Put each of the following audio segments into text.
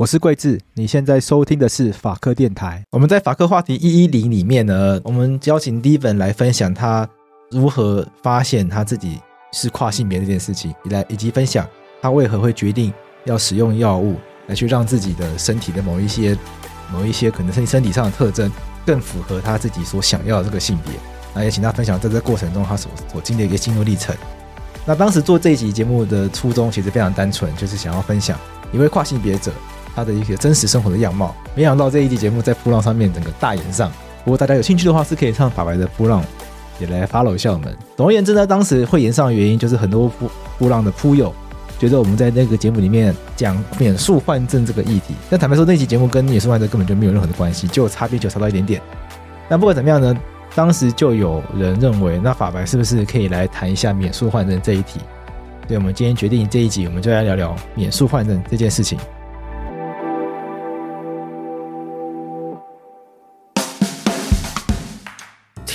我是贵智，你现在收听的是法科电台。我们在法科话题一一零里面呢，我们邀请 Devon 来分享他如何发现他自己是跨性别这件事情，以来以及分享他为何会决定要使用药物来去让自己的身体的某一些某一些可能是身体上的特征更符合他自己所想要的这个性别。那也请他分享在这过程中他所所经历的一个心路历程。那当时做这一集节目的初衷其实非常单纯，就是想要分享一位跨性别者。他的一个真实生活的样貌，没想到这一集节目在波浪上面整个大炎上。如果大家有兴趣的话，是可以上法白的波浪也来 follow 一下我们。总而言之呢，当时会炎上的原因就是很多波波浪的噗友觉得我们在那个节目里面讲免术换证这个议题，但坦白说那期节目跟免术换证根本就没有任何的关系，就差别就差到一点点。但不管怎么样呢，当时就有人认为，那法白是不是可以来谈一下免术换证这一题？所以我们今天决定这一集我们就来聊聊免术换证这件事情。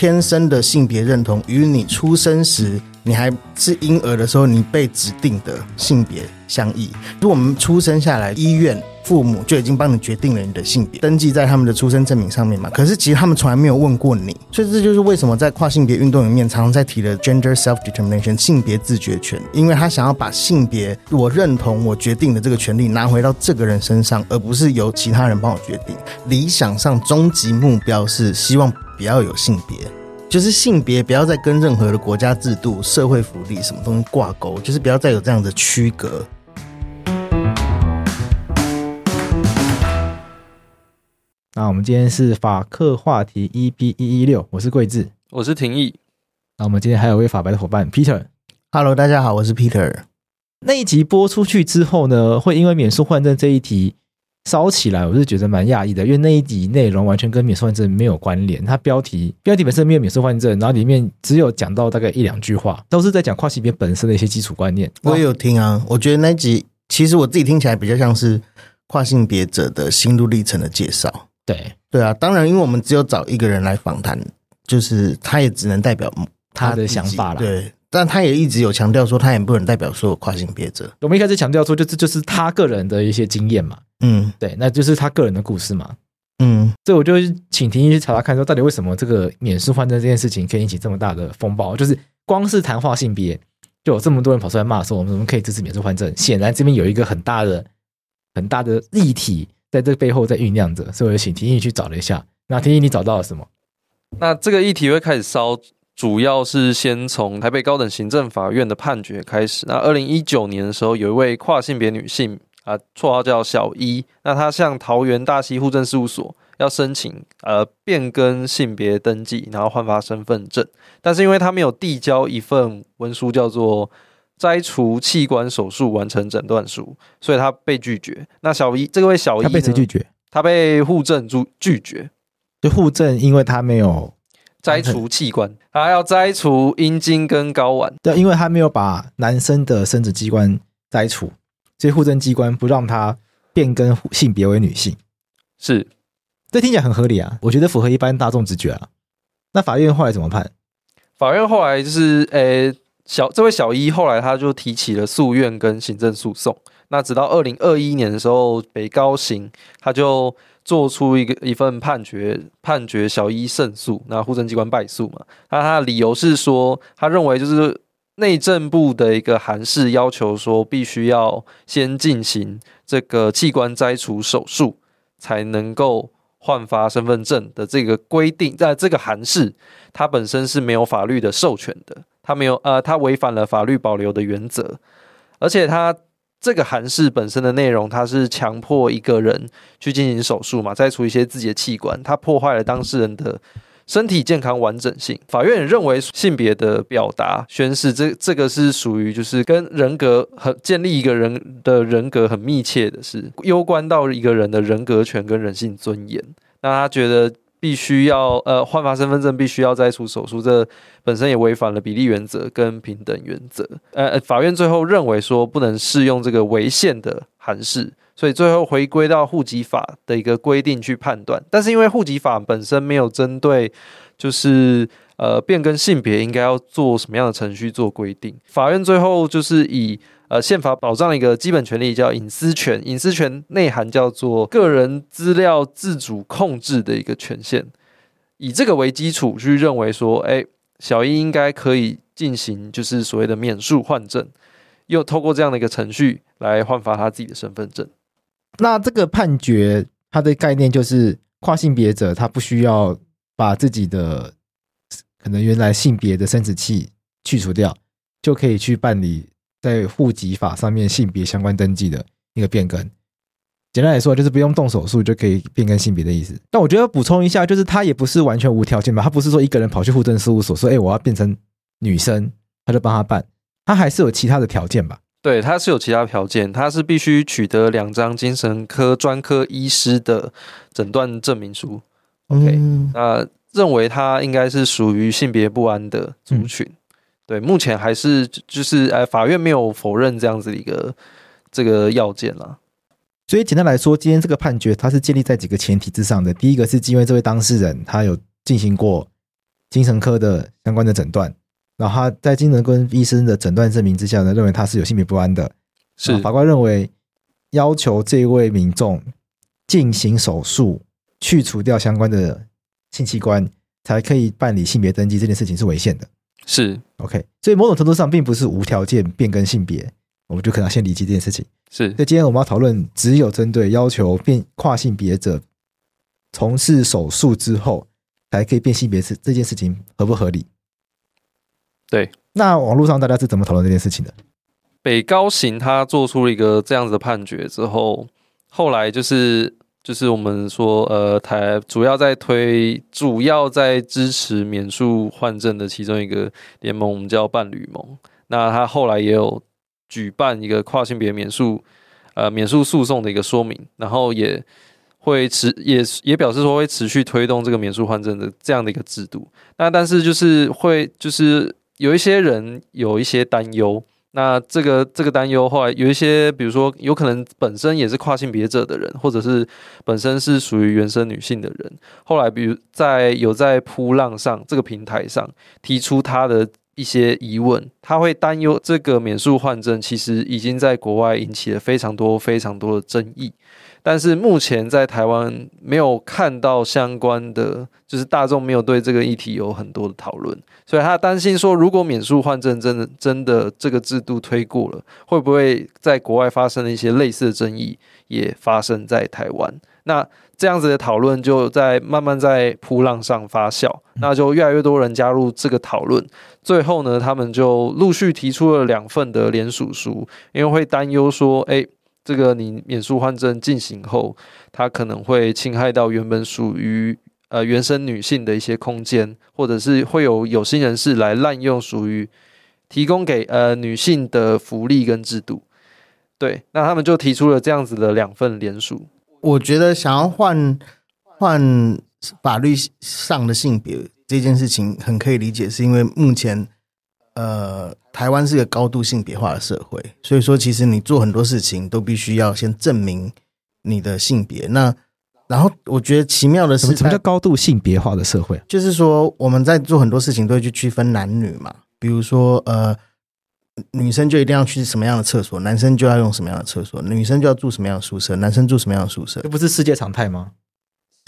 天生的性别认同与你出生时你还是婴儿的时候你被指定的性别相异。如果我们出生下来，医院父母就已经帮你决定了你的性别，登记在他们的出生证明上面嘛。可是其实他们从来没有问过你，所以这就是为什么在跨性别运动里面常常在提的 gender self determination 性别自决权，因为他想要把性别我认同我决定的这个权利拿回到这个人身上，而不是由其他人帮我决定。理想上，终极目标是希望。不要有性别，就是性别不要再跟任何的国家制度、社会福利什么东西挂钩，就是不要再有这样的区隔。那我们今天是法客话题 EP 一一六，我是桂智，我是廷义。那我们今天还有位法白的伙伴 Peter。Hello，大家好，我是 Peter。那一集播出去之后呢，会因为免诉换证这一题。烧起来，我是觉得蛮讶异的，因为那一集内容完全跟免受换证没有关联。它标题标题本身没有免受换证，然后里面只有讲到大概一两句话，都是在讲跨性别本身的一些基础观念。我也有听啊，我觉得那集其实我自己听起来比较像是跨性别者的心路历程的介绍。对对啊，当然，因为我们只有找一个人来访谈，就是他也只能代表他，他的想法了。对。但他也一直有强调说，他也不能代表所有跨性别者。我们一开始强调说，就这就是他个人的一些经验嘛。嗯，对，那就是他个人的故事嘛。嗯，所以我就请婷婷去查查看，说到底为什么这个免试换证这件事情可以引起这么大的风暴？就是光是谈话性别，就有这么多人跑出来骂说，我们怎么可以支持免试换证？显然这边有一个很大的、很大的议题在这背后在酝酿着。所以我就请婷婷去找了一下。那婷婷，你找到了什么？那这个议题会开始烧。主要是先从台北高等行政法院的判决开始。那二零一九年的时候，有一位跨性别女性啊，绰号叫小一，那她向桃园大溪户政事务所要申请呃变更性别登记，然后换发身份证，但是因为她没有递交一份文书，叫做摘除器官手术完成诊断书，所以她被拒绝。那小一这位小一，他被谁拒绝？她被户政拒拒绝，就户政，因为她没有。摘除器官，还要摘除阴茎跟睾丸。对，因为他没有把男生的生殖器官摘除，所以户政机关不让他变更性别为女性。是，这听起来很合理啊，我觉得符合一般大众直觉啊。那法院后来怎么判？法院后来就是，呃、欸，小这位小一后来他就提起了诉愿跟行政诉讼。那直到二零二一年的时候，北高行他就。做出一个一份判决，判决小一胜诉，那户政机关败诉嘛？那他的理由是说，他认为就是内政部的一个函释要求说，必须要先进行这个器官摘除手术，才能够换发身份证的这个规定，在这个函释它本身是没有法律的授权的，它没有呃，它违反了法律保留的原则，而且它。这个函式本身的内容，它是强迫一个人去进行手术嘛，摘除一些自己的器官，它破坏了当事人的身体健康完整性。法院也认为性别的表达宣示，这这个是属于就是跟人格很建立一个人的人格很密切的事，攸关到一个人的人格权跟人性尊严。那他觉得。必须要呃换发身份证，必须要摘除手术，这本身也违反了比例原则跟平等原则。呃，法院最后认为说不能适用这个违宪的函释，所以最后回归到户籍法的一个规定去判断。但是因为户籍法本身没有针对就是呃变更性别应该要做什么样的程序做规定，法院最后就是以。呃，宪法保障一个基本权利叫隐私权，隐私权内涵叫做个人资料自主控制的一个权限。以这个为基础去认为说，哎，小一应该可以进行就是所谓的免诉换证，又透过这样的一个程序来换发他自己的身份证。那这个判决它的概念就是跨性别者他不需要把自己的可能原来性别的生殖器去除掉，就可以去办理。在户籍法上面性别相关登记的一个变更，简单来说就是不用动手术就可以变更性别的意思。但我觉得补充一下，就是他也不是完全无条件吧，他不是说一个人跑去户政事务所说，哎，我要变成女生，他就帮他办，他还是有其他的条件吧？对，他是有其他条件，他是必须取得两张精神科专科医师的诊断证明书。OK，那认为他应该是属于性别不安的族群。嗯对，目前还是就是呃，法院没有否认这样子的一个这个要件啦。所以简单来说，今天这个判决它是建立在几个前提之上的。第一个是因为这位当事人他有进行过精神科的相关的诊断，然后他在精神科医生的诊断证明之下呢，认为他是有性别不安的。是法官认为要求这位民众进行手术去除掉相关的性器官，才可以办理性别登记这件事情是违宪的。是 OK，所以某种程度上并不是无条件变更性别，我们就可能先理解这件事情。是，所以今天我们要讨论，只有针对要求变跨性别者从事手术之后才可以变性别是这件事情合不合理？对，那网络上大家是怎么讨论这件事情的？北高行他做出了一个这样子的判决之后，后来就是。就是我们说，呃，台主要在推，主要在支持免诉换证的其中一个联盟，我们叫伴侣盟。那他后来也有举办一个跨性别免诉，呃，免诉诉讼的一个说明，然后也会持，也也表示说会持续推动这个免诉换证的这样的一个制度。那但是就是会，就是有一些人有一些担忧。那这个这个担忧，后来有一些，比如说有可能本身也是跨性别者的人，或者是本身是属于原生女性的人，后来比如在有在铺浪上这个平台上提出他的一些疑问，他会担忧这个免诉换证其实已经在国外引起了非常多非常多的争议。但是目前在台湾没有看到相关的，就是大众没有对这个议题有很多的讨论，所以他担心说，如果免术换证真的真的这个制度推过了，会不会在国外发生的一些类似的争议也发生在台湾？那这样子的讨论就在慢慢在噗浪上发酵，那就越来越多人加入这个讨论，最后呢，他们就陆续提出了两份的联署书，因为会担忧说，哎。这个你免术换证进行后，它可能会侵害到原本属于呃原生女性的一些空间，或者是会有有心人士来滥用属于提供给呃女性的福利跟制度。对，那他们就提出了这样子的两份联署。我觉得想要换换法律上的性别这件事情很可以理解，是因为目前。呃，台湾是个高度性别化的社会，所以说其实你做很多事情都必须要先证明你的性别。那然后我觉得奇妙的是，什么叫高度性别化的社会？就是说我们在做很多事情都会去区分男女嘛，比如说呃，女生就一定要去什么样的厕所，男生就要用什么样的厕所，女生就要住什么样的宿舍，男生住什么样的宿舍，这不是世界常态吗？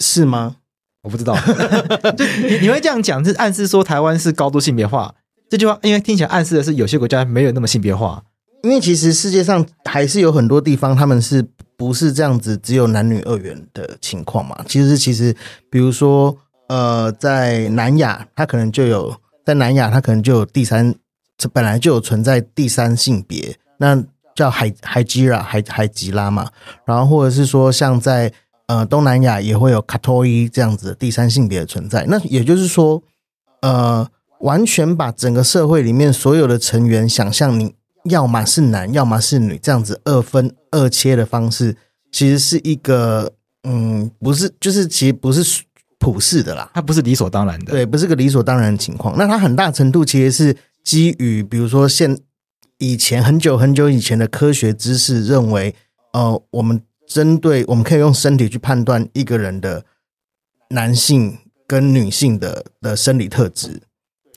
是吗？我不知道，就你你会这样讲，是暗示说台湾是高度性别化。这句话因为听起来暗示的是有些国家没有那么性别化，因为其实世界上还是有很多地方他们是不是这样子只有男女二元的情况嘛？其实其实比如说呃，在南亚，它可能就有在南亚，它可能就有第三，这本来就有存在第三性别，那叫海海吉拉海海吉拉嘛，然后或者是说像在呃东南亚也会有卡托伊这样子的第三性别的存在，那也就是说呃。完全把整个社会里面所有的成员想象，你要么是男，要么是女，这样子二分二切的方式，其实是一个嗯，不是，就是其实不是普世的啦，它不是理所当然的，对，不是个理所当然的情况。那它很大程度其实是基于，比如说现以前很久很久以前的科学知识认为，呃，我们针对我们可以用身体去判断一个人的男性跟女性的的生理特质。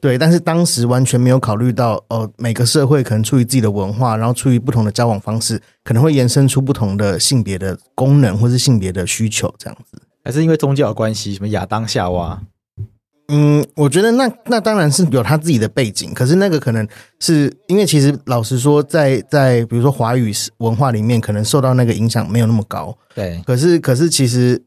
对，但是当时完全没有考虑到，呃，每个社会可能出于自己的文化，然后出于不同的交往方式，可能会延伸出不同的性别的功能，或是性别的需求，这样子。还是因为宗教关系，什么亚当夏娃？嗯，我觉得那那当然是有他自己的背景，可是那个可能是因为其实老实说在，在在比如说华语文化里面，可能受到那个影响没有那么高。对，可是可是其实。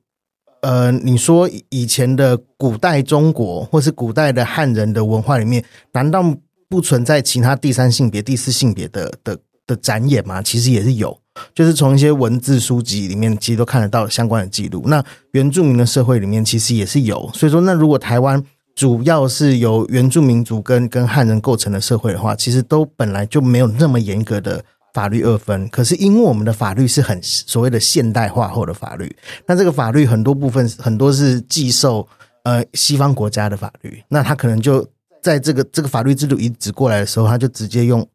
呃，你说以前的古代中国，或是古代的汉人的文化里面，难道不存在其他第三性别、第四性别的的的展演吗？其实也是有，就是从一些文字书籍里面，其实都看得到相关的记录。那原住民的社会里面，其实也是有。所以说，那如果台湾主要是由原住民族跟跟汉人构成的社会的话，其实都本来就没有那么严格的。法律二分，可是因为我们的法律是很所谓的现代化后的法律，那这个法律很多部分很多是寄受呃西方国家的法律，那他可能就在这个这个法律制度移植过来的时候，他就直接用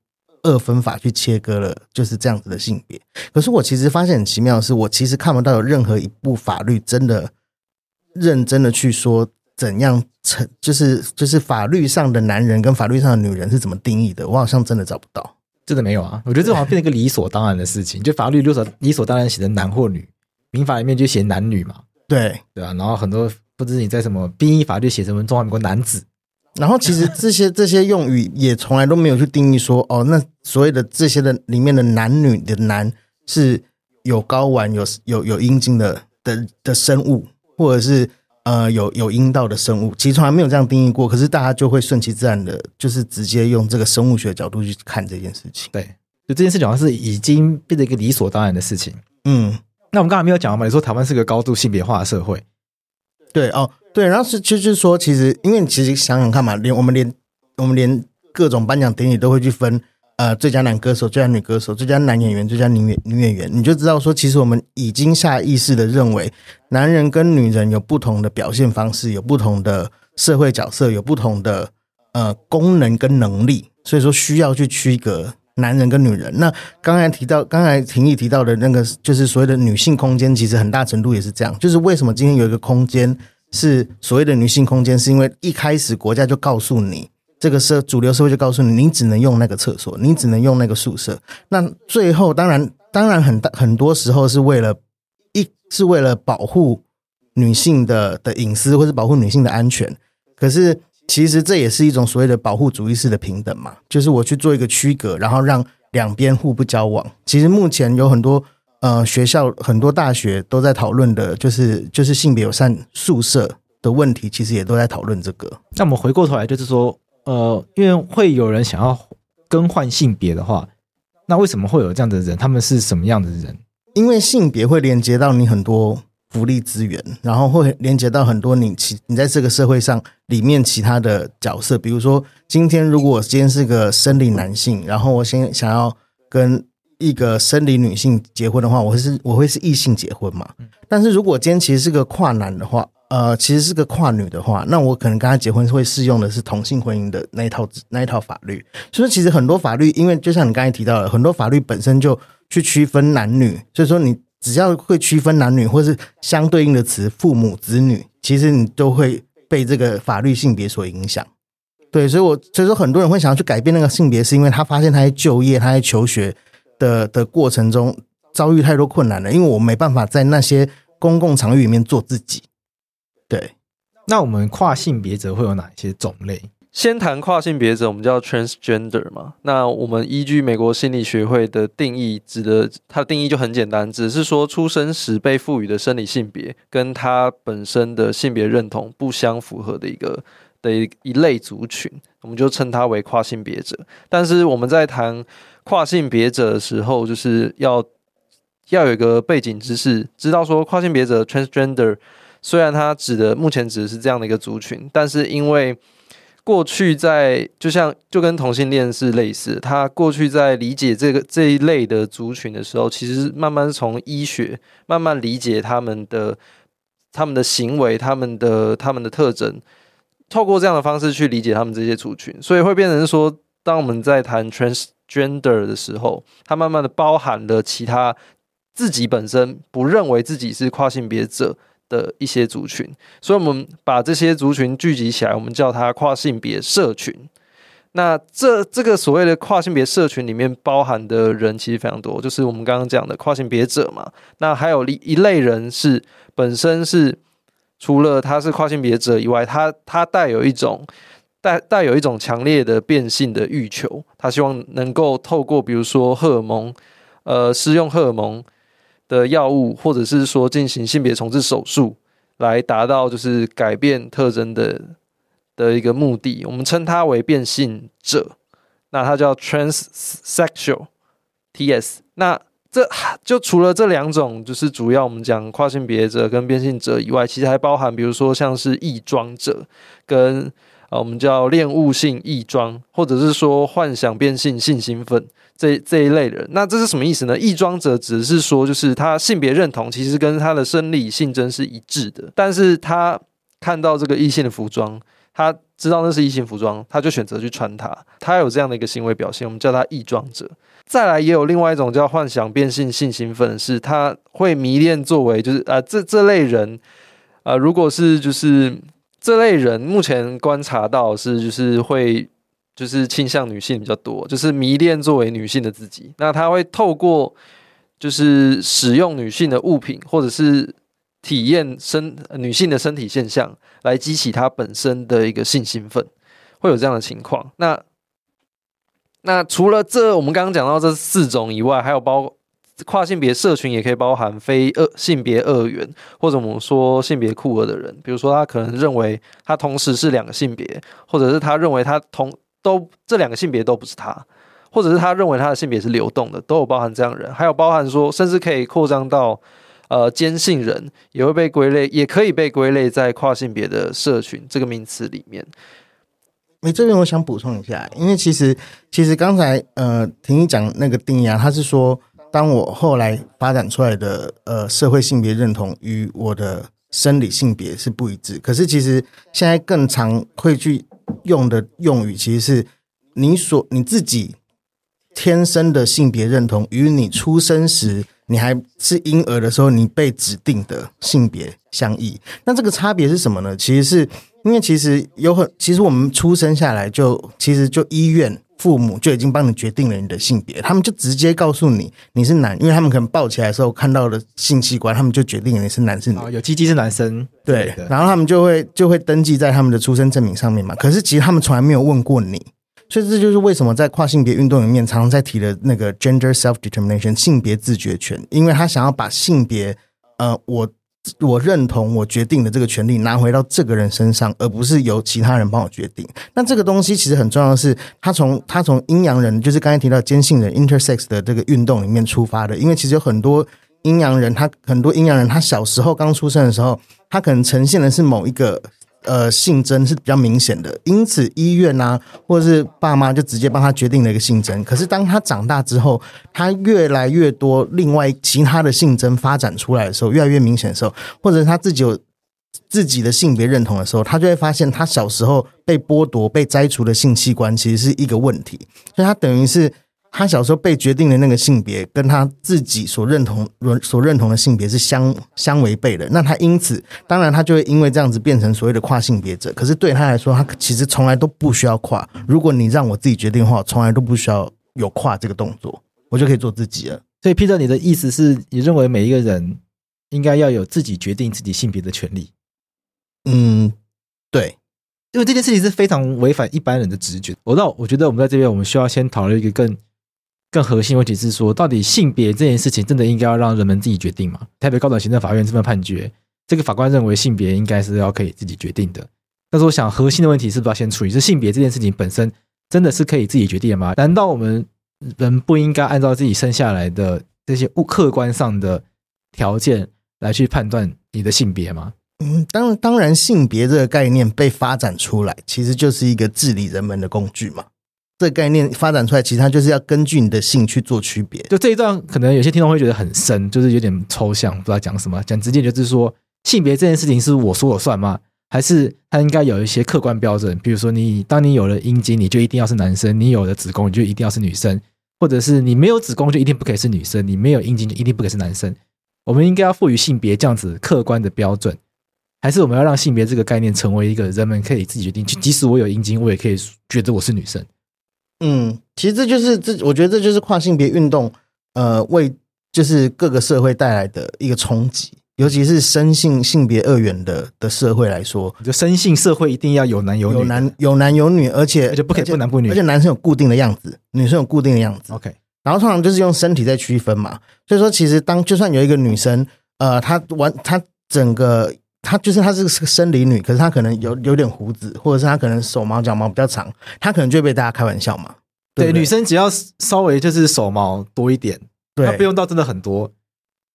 二分法去切割了，就是这样子的性别。可是我其实发现很奇妙的是，我其实看不到有任何一部法律真的认真的去说怎样成，就是就是法律上的男人跟法律上的女人是怎么定义的，我好像真的找不到。真的没有啊！我觉得这好像变成一个理所当然的事情，就法律理所理所当然写的男或女，民法里面就写男女嘛。对对啊，然后很多不知你在什么兵役法律写什么中华民国男子，然后其实 这些这些用语也从来都没有去定义说哦，那所谓的这些的里面的男女的男是有睾丸有有有阴茎的的的生物，或者是。呃，有有阴道的生物，其实从来没有这样定义过。可是大家就会顺其自然的，就是直接用这个生物学的角度去看这件事情。对，就这件事情好像是已经变成一个理所当然的事情。嗯，那我们刚才没有讲嘛？你说台湾是个高度性别化的社会。对哦，对，然后是就是说，其实因为其实想想看嘛，连我们连我们连各种颁奖典礼都会去分。呃，最佳男歌手、最佳女歌手、最佳男演员、最佳女演女演员，你就知道说，其实我们已经下意识的认为，男人跟女人有不同的表现方式，有不同的社会角色，有不同的呃功能跟能力，所以说需要去区隔男人跟女人。那刚才提到，刚才婷义提到的那个，就是所谓的女性空间，其实很大程度也是这样。就是为什么今天有一个空间是所谓的女性空间，是因为一开始国家就告诉你。这个社主流社会就告诉你，你只能用那个厕所，你只能用那个宿舍。那最后，当然，当然很大很多时候是为了一是为了保护女性的的隐私，或是保护女性的安全。可是，其实这也是一种所谓的保护主义式的平等嘛，就是我去做一个区隔，然后让两边互不交往。其实目前有很多呃学校、很多大学都在讨论的，就是就是性别友善宿舍的问题，其实也都在讨论这个。那我们回过头来，就是说。呃，因为会有人想要更换性别的话，那为什么会有这样的人？他们是什么样的人？因为性别会连接到你很多福利资源，然后会连接到很多你其你在这个社会上里面其他的角色。比如说，今天如果我今天是个生理男性，然后我先想要跟一个生理女性结婚的话，我会是我会是异性结婚嘛？但是如果今天其实是个跨男的话。呃，其实是个跨女的话，那我可能跟她结婚会适用的是同性婚姻的那一套那一套法律。所以其实很多法律，因为就像你刚才提到的，很多法律本身就去区分男女，所以说你只要会区分男女，或是相对应的词父母子女，其实你都会被这个法律性别所影响。对，所以我所以说很多人会想要去改变那个性别，是因为他发现他在就业、他在求学的的过程中遭遇太多困难了，因为我没办法在那些公共场域里面做自己。对，那我们跨性别者会有哪些种类？先谈跨性别者，我们叫 transgender 嘛。那我们依据美国心理学会的定义，指的它的定义就很简单，只是说出生时被赋予的生理性别跟他本身的性别认同不相符合的一个的一一类族群，我们就称它为跨性别者。但是我们在谈跨性别者的时候，就是要要有一个背景知识，知道说跨性别者 transgender 虽然它指的目前指的是这样的一个族群，但是因为过去在就像就跟同性恋是类似，他过去在理解这个这一类的族群的时候，其实慢慢从医学慢慢理解他们的他们的行为、他们的他们的特征，透过这样的方式去理解他们这些族群，所以会变成说，当我们在谈 transgender 的时候，它慢慢的包含了其他自己本身不认为自己是跨性别者。的一些族群，所以我们把这些族群聚集起来，我们叫它跨性别社群。那这这个所谓的跨性别社群里面包含的人其实非常多，就是我们刚刚讲的跨性别者嘛。那还有一一类人是本身是除了他是跨性别者以外，他他带有一种带带有一种强烈的变性的欲求，他希望能够透过比如说荷尔蒙，呃，施用荷尔蒙。的药物，或者是说进行性别重置手术，来达到就是改变特征的的一个目的，我们称它为变性者，那它叫 transsexual，T-S。那这就除了这两种，就是主要我们讲跨性别者跟变性者以外，其实还包含，比如说像是异装者跟。啊，我们叫恋物性异装，或者是说幻想变性性兴奋这这一类人，那这是什么意思呢？异装者只是说，就是他性别认同其实跟他的生理性征是一致的，但是他看到这个异性的服装，他知道那是异性服装，他就选择去穿它，他有这样的一个行为表现，我们叫他异装者。再来也有另外一种叫幻想变性性兴奋，是他会迷恋作为就是啊、呃、这这类人啊、如果是就是。这类人目前观察到是，就是会就是倾向女性比较多，就是迷恋作为女性的自己。那他会透过就是使用女性的物品，或者是体验身女性的身体现象，来激起他本身的一个性兴奋，会有这样的情况。那那除了这我们刚刚讲到这四种以外，还有包。跨性别社群也可以包含非二性别二元，或者我们说性别酷儿的人，比如说他可能认为他同时是两个性别，或者是他认为他同都这两个性别都不是他，或者是他认为他的性别是流动的，都有包含这样的人，还有包含说甚至可以扩张到呃间性人也会被归类，也可以被归类在跨性别的社群这个名词里面。你这边我想补充一下，因为其实其实刚才呃听你讲那个定义啊，他是说。当我后来发展出来的呃社会性别认同与我的生理性别是不一致，可是其实现在更常会去用的用语，其实是你所你自己天生的性别认同与你出生时你还是婴儿的时候你被指定的性别相异。那这个差别是什么呢？其实是因为其实有很其实我们出生下来就其实就医院。父母就已经帮你决定了你的性别，他们就直接告诉你你是男，因为他们可能抱起来的时候看到的性器官，他们就决定了你是男是女。有鸡鸡是男生，对，然后他们就会就会登记在他们的出生证明上面嘛。可是其实他们从来没有问过你，所以这就是为什么在跨性别运动里面常常在提的那个 gender self determination 性别自觉权，因为他想要把性别，呃，我。我认同我决定的这个权利拿回到这个人身上，而不是由其他人帮我决定。那这个东西其实很重要的是，他从他从阴阳人，就是刚才提到坚信人 intersex 的这个运动里面出发的。因为其实有很多阴阳人，他很多阴阳人，他小时候刚出生的时候，他可能呈现的是某一个。呃，性征是比较明显的，因此医院啊，或者是爸妈就直接帮他决定了一个性征。可是当他长大之后，他越来越多另外其他的性征发展出来的时候，越来越明显的时候，或者他自己有自己的性别认同的时候，他就会发现他小时候被剥夺、被摘除的性器官其实是一个问题，所以他等于是。他小时候被决定的那个性别，跟他自己所认同、所认同的性别是相相违背的。那他因此，当然他就会因为这样子变成所谓的跨性别者。可是对他来说，他其实从来都不需要跨。如果你让我自己决定的话，我从来都不需要有跨这个动作，我就可以做自己了。所以，Peter，你的意思是你认为每一个人应该要有自己决定自己性别的权利？嗯，对。因为这件事情是非常违反一般人的直觉。我到我觉得我们在这边，我们需要先讨论一个更更核心问题，是说到底性别这件事情真的应该要让人们自己决定吗？台北高等行政法院这份判决，这个法官认为性别应该是要可以自己决定的。但是我想核心的问题是不是要先处理？是性别这件事情本身真的是可以自己决定的吗？难道我们人不应该按照自己生下来的这些物客观上的条件来去判断你的性别吗？嗯，当当然，性别这个概念被发展出来，其实就是一个治理人们的工具嘛。这概念发展出来，其实它就是要根据你的性去做区别。就这一段，可能有些听众会觉得很深，就是有点抽象，不知道讲什么。讲直接就是说，性别这件事情是我说了算吗？还是它应该有一些客观标准？比如说，你当你有了阴茎，你就一定要是男生；你有了子宫，你就一定要是女生；或者是你没有子宫，就一定不可以是女生；你没有阴茎，就一定不可以是男生。我们应该要赋予性别这样子客观的标准。还是我们要让性别这个概念成为一个人们可以自己决定，即使我有阴茎，我也可以觉得我是女生。嗯，其实这就是这，我觉得这就是跨性别运动，呃，为就是各个社会带来的一个冲击，尤其是生性性别二元的的社会来说，就生性社会一定要有男有女，有男有男有女，而且而且不可以不男不女，而且男生有固定的样子，女生有固定的样子。OK，然后通常就是用身体在区分嘛，所以说其实当就算有一个女生，呃，她完她整个。她就是她是个生理女，可是她可能有有点胡子，或者是她可能手毛脚毛比较长，她可能就会被大家开玩笑嘛。对，对，对，女生只要稍微就是手毛多一点，对，她不用到真的很多。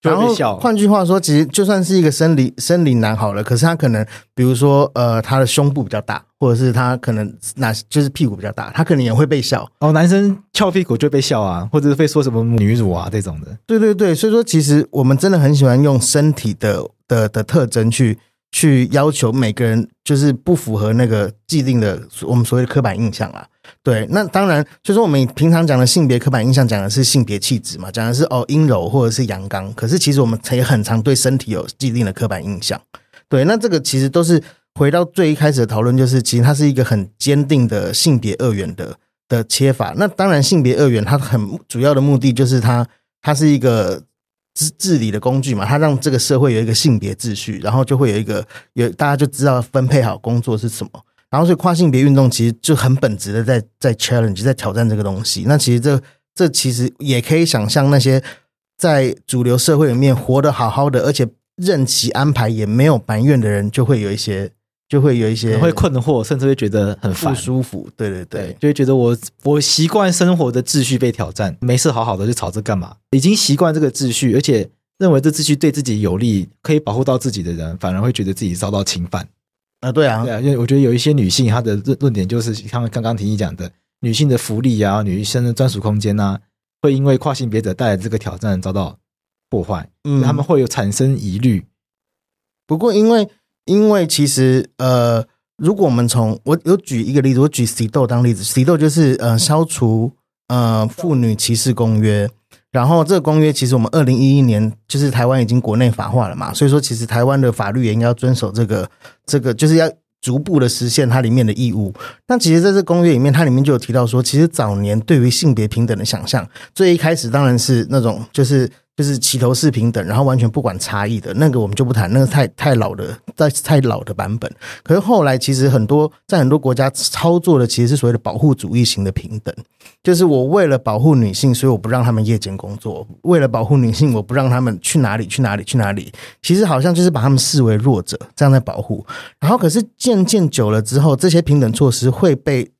然后换句话说，其实就算是一个生理生理男好了，可是他可能比如说呃，他的胸部比较大，或者是他可能那就是屁股比较大，他可能也会被笑。哦，男生翘屁股就被笑啊，或者是被说什么女乳啊这种的。对对对，所以说其实我们真的很喜欢用身体的。的的特征去去要求每个人，就是不符合那个既定的我们所谓的刻板印象啦。对，那当然就是我们平常讲的性别刻板印象，讲的是性别气质嘛，讲的是哦阴柔或者是阳刚。可是其实我们也很常对身体有既定的刻板印象。对，那这个其实都是回到最一开始的讨论，就是其实它是一个很坚定的性别二元的的切法。那当然，性别二元它很主要的目的就是它它是一个。治治理的工具嘛，它让这个社会有一个性别秩序，然后就会有一个有大家就知道分配好工作是什么，然后所以跨性别运动其实就很本质的在在 challenge 在挑战这个东西。那其实这这其实也可以想象那些在主流社会里面活得好好的，而且任其安排也没有埋怨的人，就会有一些。就会有一些会困惑，甚至会觉得很不舒服。对对对，对，就会觉得我我习惯生活的秩序被挑战，没事好好的就吵着干嘛？已经习惯这个秩序，而且认为这秩序对自己有利，可以保护到自己的人，反而会觉得自己遭到侵犯啊！对啊，对啊，因为我觉得有一些女性，她的论论点就是像刚刚婷婷讲的，女性的福利啊，女生的专属空间啊，会因为跨性别者带来这个挑战遭到破坏，嗯，他们会有产生疑虑。不过因为。因为其实，呃，如果我们从我有举一个例子，我举 CEDAW 当例子，CEDAW 就是呃消除呃妇女歧视公约，然后这个公约其实我们二零一一年就是台湾已经国内法化了嘛，所以说其实台湾的法律也应该要遵守这个这个，就是要逐步的实现它里面的义务。那其实在这公约里面，它里面就有提到说，其实早年对于性别平等的想象，最一开始当然是那种就是。就是齐头式平等，然后完全不管差异的那个，我们就不谈，那个太太老的，在太老的版本。可是后来，其实很多在很多国家操作的，其实是所谓的保护主义型的平等，就是我为了保护女性，所以我不让他们夜间工作；为了保护女性，我不让他们去哪里去哪里去哪里。其实好像就是把他们视为弱者，这样在保护。然后，可是渐渐久了之后，这些平等措施会被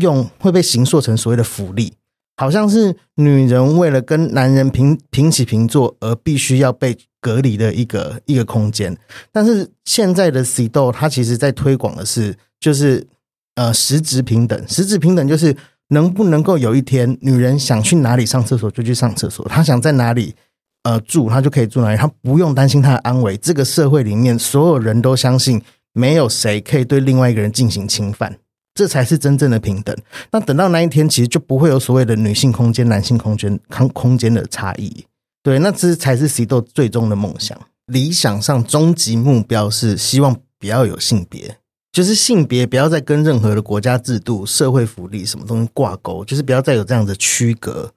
用，会被形塑成所谓的福利。好像是女人为了跟男人平平起平坐而必须要被隔离的一个一个空间，但是现在的 CEDAW 它其实在推广的是，就是呃实质平等，实质平等就是能不能够有一天女人想去哪里上厕所就去上厕所，她想在哪里呃住她就可以住哪里，她不用担心她的安危。这个社会里面所有人都相信没有谁可以对另外一个人进行侵犯。这才是真正的平等。那等到那一天，其实就不会有所谓的女性空间、男性空间、空空间的差异。对，那这才是 CEDAW 最终的梦想。理想上，终极目标是希望不要有性别，就是性别不要再跟任何的国家制度、社会福利什么东西挂钩，就是不要再有这样的区隔。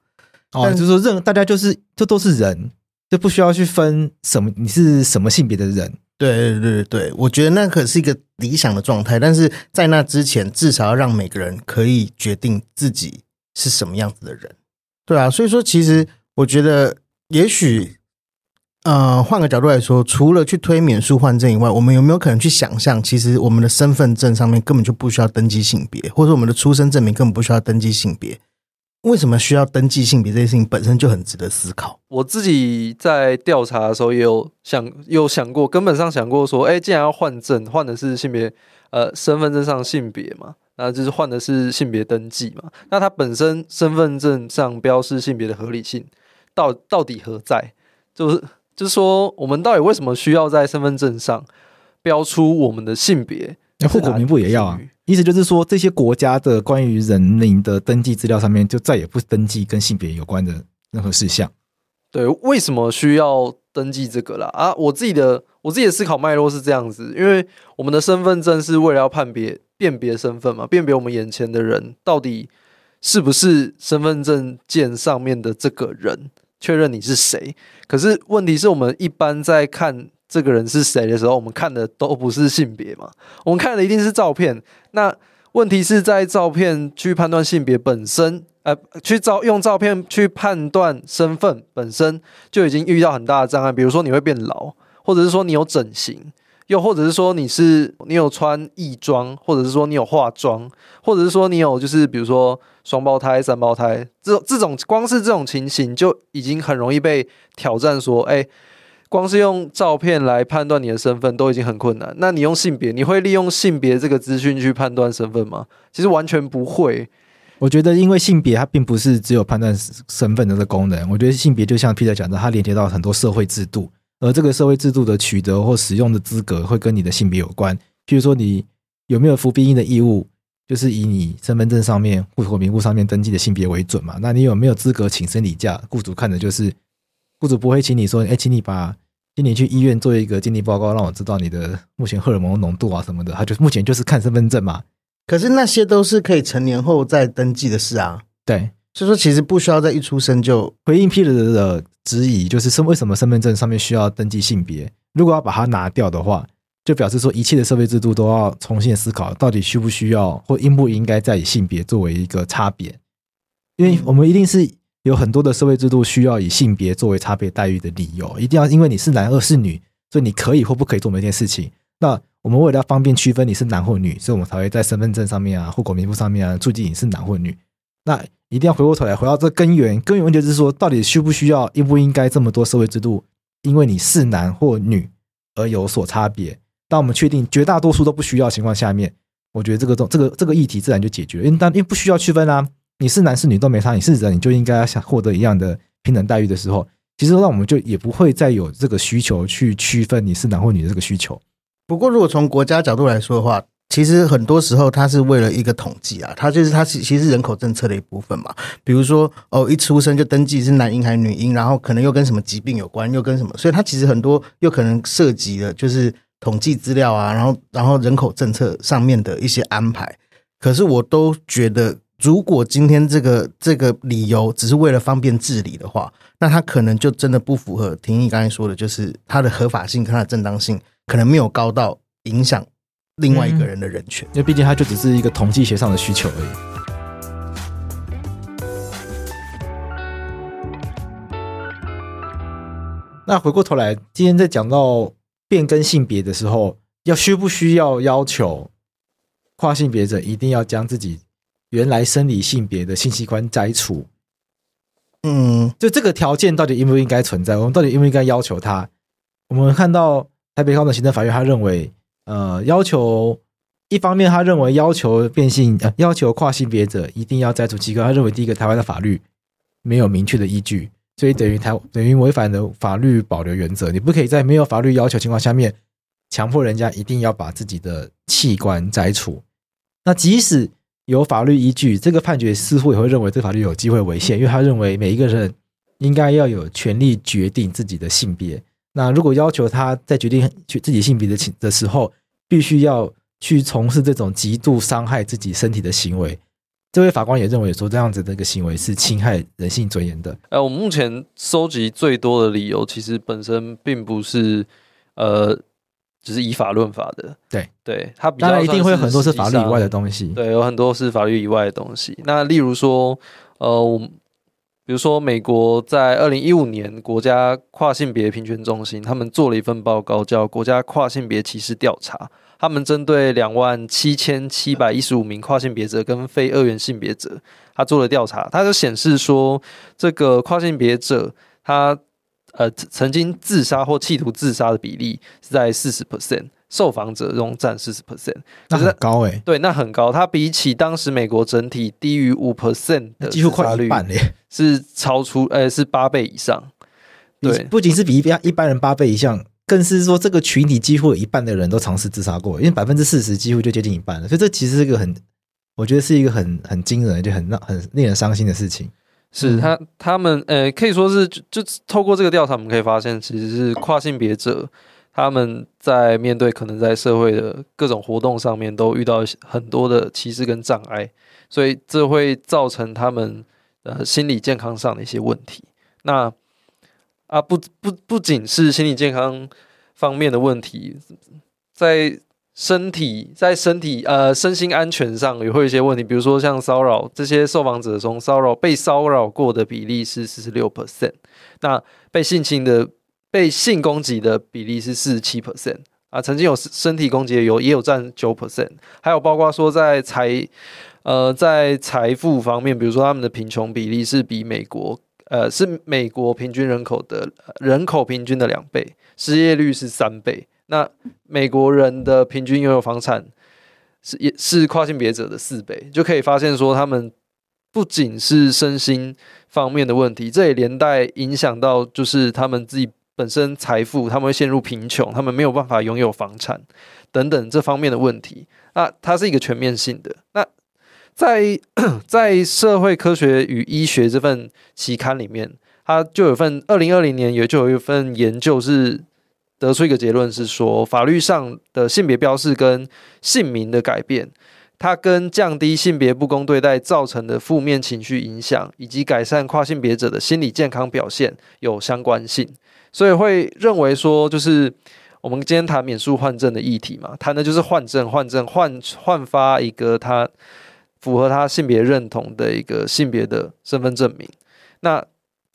哦，就是说，任大家就是这都是人，就不需要去分什么你是什么性别的人，对对对对，我觉得那可是一个理想的状态，但是在那之前，至少要让每个人可以决定自己是什么样子的人。对啊，所以说其实我觉得，也许，呃，换个角度来说，除了去推免术换证以外，我们有没有可能去想象，其实我们的身份证上面根本就不需要登记性别，或者我们的出生证明根本不需要登记性别？为什么需要登记性别？这件事情本身就很值得思考。我自己在调查的时候也有想，有想过，根本上想过说，哎，既然要换证，换的是性别，呃，身份证上性别嘛，那就是换的是性别登记嘛。那它本身身份证上标示性别的合理性，到到底何在？就是就是说，我们到底为什么需要在身份证上标出我们的性别？那户口名簿也要啊。意思就是说，这些国家的关于人民的登记资料上面，就再也不登记跟性别有关的任何事项。对，为什么需要登记这个啦？啊，我自己的我自己的思考脉络是这样子，因为我们的身份证是为了要判别、辨别身份嘛，辨别我们眼前的人到底是不是身份证件上面的这个人，确认你是谁。可是问题是我们一般在看。这个人是谁的时候，我们看的都不是性别嘛，我们看的一定是照片。那问题是在照片去判断性别本身，呃，去照用照片去判断身份本身就已经遇到很大的障碍。比如说你会变老，或者是说你有整形，又或者是说你是你有穿异装，或者是说你有化妆，或者是说你有就是比如说双胞胎、三胞胎，这这种光是这种情形就已经很容易被挑战说，哎。光是用照片来判断你的身份都已经很困难，那你用性别，你会利用性别这个资讯去判断身份吗？其实完全不会。我觉得，因为性别它并不是只有判断身份的这个功能。我觉得性别就像 Peter 讲的，它连接到很多社会制度，而这个社会制度的取得或使用的资格会跟你的性别有关。譬如说，你有没有服兵役的义务，就是以你身份证上面、户口名簿上面登记的性别为准嘛？那你有没有资格请生理假？雇主看的就是。雇主不会请你说，哎，请你把，请你去医院做一个鉴定报告，让我知道你的目前荷尔蒙浓度啊什么的。他就目前就是看身份证嘛。可是那些都是可以成年后再登记的事啊。对，所以说其实不需要在一出生就回应 Peter 的质疑，就是身为什么身份证上面需要登记性别？如果要把它拿掉的话，就表示说一切的社会制度都要重新思考，到底需不需要或应不应该再以性别作为一个差别？因为我们一定是。有很多的社会制度需要以性别作为差别待遇的理由，一定要因为你是男或是女，所以你可以或不可以做某件事情。那我们为了要方便区分你是男或女，所以我们才会在身份证上面啊、户口名簿上面啊注记你是男或女。那一定要回过头来回到这根源，根源问题就是说，到底需不需要、应不应该这么多社会制度，因为你是男或女而有所差别？当我们确定绝大多数都不需要情况下面，我觉得这个这个这个议题自然就解决了，因为当因为不需要区分啊。你是男是女都没差，你是人你就应该要想获得一样的平等待遇的时候，其实那我们就也不会再有这个需求去区分你是男或女的这个需求。不过，如果从国家角度来说的话，其实很多时候它是为了一个统计啊，它就是它其实人口政策的一部分嘛。比如说，哦，一出生就登记是男婴还是女婴，然后可能又跟什么疾病有关，又跟什么，所以它其实很多又可能涉及了就是统计资料啊，然后然后人口政策上面的一些安排。可是我都觉得。如果今天这个这个理由只是为了方便治理的话，那他可能就真的不符合廷义刚才说的，就是它的合法性跟、它的正当性可能没有高到影响另外一个人的人权，因为毕竟它就只是一个统计学上的需求而已。那回过头来，今天在讲到变更性别的时候，要需不需要要求跨性别者一定要将自己原来生理性别的性器官摘除，嗯，就这个条件到底应不应该存在？我们到底应不应该要求他？我们看到台北高等行政法院，他认为，呃，要求一方面，他认为要求变性，呃，要求跨性别者一定要摘除器官，他认为第一个台湾的法律没有明确的依据，所以等于台等于违反了法律保留原则，你不可以在没有法律要求情况下面强迫人家一定要把自己的器官摘除。那即使有法律依据，这个判决似乎也会认为这法律有机会违宪，因为他认为每一个人应该要有权利决定自己的性别。那如果要求他在决定自己性别的情的时候，必须要去从事这种极度伤害自己身体的行为，这位法官也认为说这样子的一个行为是侵害人性尊严的。呃，我目前收集最多的理由，其实本身并不是呃就是以法论法的。对对，它比较当然一定会有很多是法律以外的东西。对，有很多是法律以外的东西。那例如说，呃，我比如说美国在二零一五年国家跨性别平权中心，他们做了一份报告，叫《国家跨性别歧视调查》。他们针对两万七千七百一十五名跨性别者跟非二元性别者，他做了调查，他就显示说，这个跨性别者他呃曾经自杀或企图自杀的比例是在四十 percent，受访者中占四十 percent，那很高诶、欸。对，那很高。它比起当时美国整体低于五 percent 的几乎快一半嘞，是超出呃是八倍以上。对，不仅是比一般一般人八倍以上。更是说，这个群体几乎有一半的人都尝试自杀过，因为百分之四十几乎就接近一半了，所以这其实是一个很，我觉得是一个很很惊人，就很让很令人伤心的事情。是他他们呃，可以说是就就透过这个调查，我们可以发现，其实是跨性别者他们在面对可能在社会的各种活动上面都遇到很多的歧视跟障碍，所以这会造成他们呃心理健康上的一些问题。那啊，不不不仅是心理健康方面的问题，在身体在身体呃身心安全上也会有一些问题，比如说像骚扰，这些受访者中骚扰被骚扰过的比例是四十六 percent，那被性侵的被性攻击的比例是四十七 percent 啊，曾经有身体攻击的有也有占九 percent，还有包括说在财呃在财富方面，比如说他们的贫穷比例是比美国。呃，是美国平均人口的人口平均的两倍，失业率是三倍。那美国人的平均拥有房产是也是跨性别者的四倍，就可以发现说，他们不仅是身心方面的问题，这也连带影响到就是他们自己本身财富，他们会陷入贫穷，他们没有办法拥有房产等等这方面的问题。那它是一个全面性的。那在在社会科学与医学这份期刊里面，它就有份二零二零年也就有一份研究是得出一个结论，是说法律上的性别标示跟姓名的改变，它跟降低性别不公对待造成的负面情绪影响，以及改善跨性别者的心理健康表现有相关性，所以会认为说，就是我们今天谈免诉换证的议题嘛，谈的就是换证、换证、换换发一个他。符合他性别认同的一个性别的身份证明，那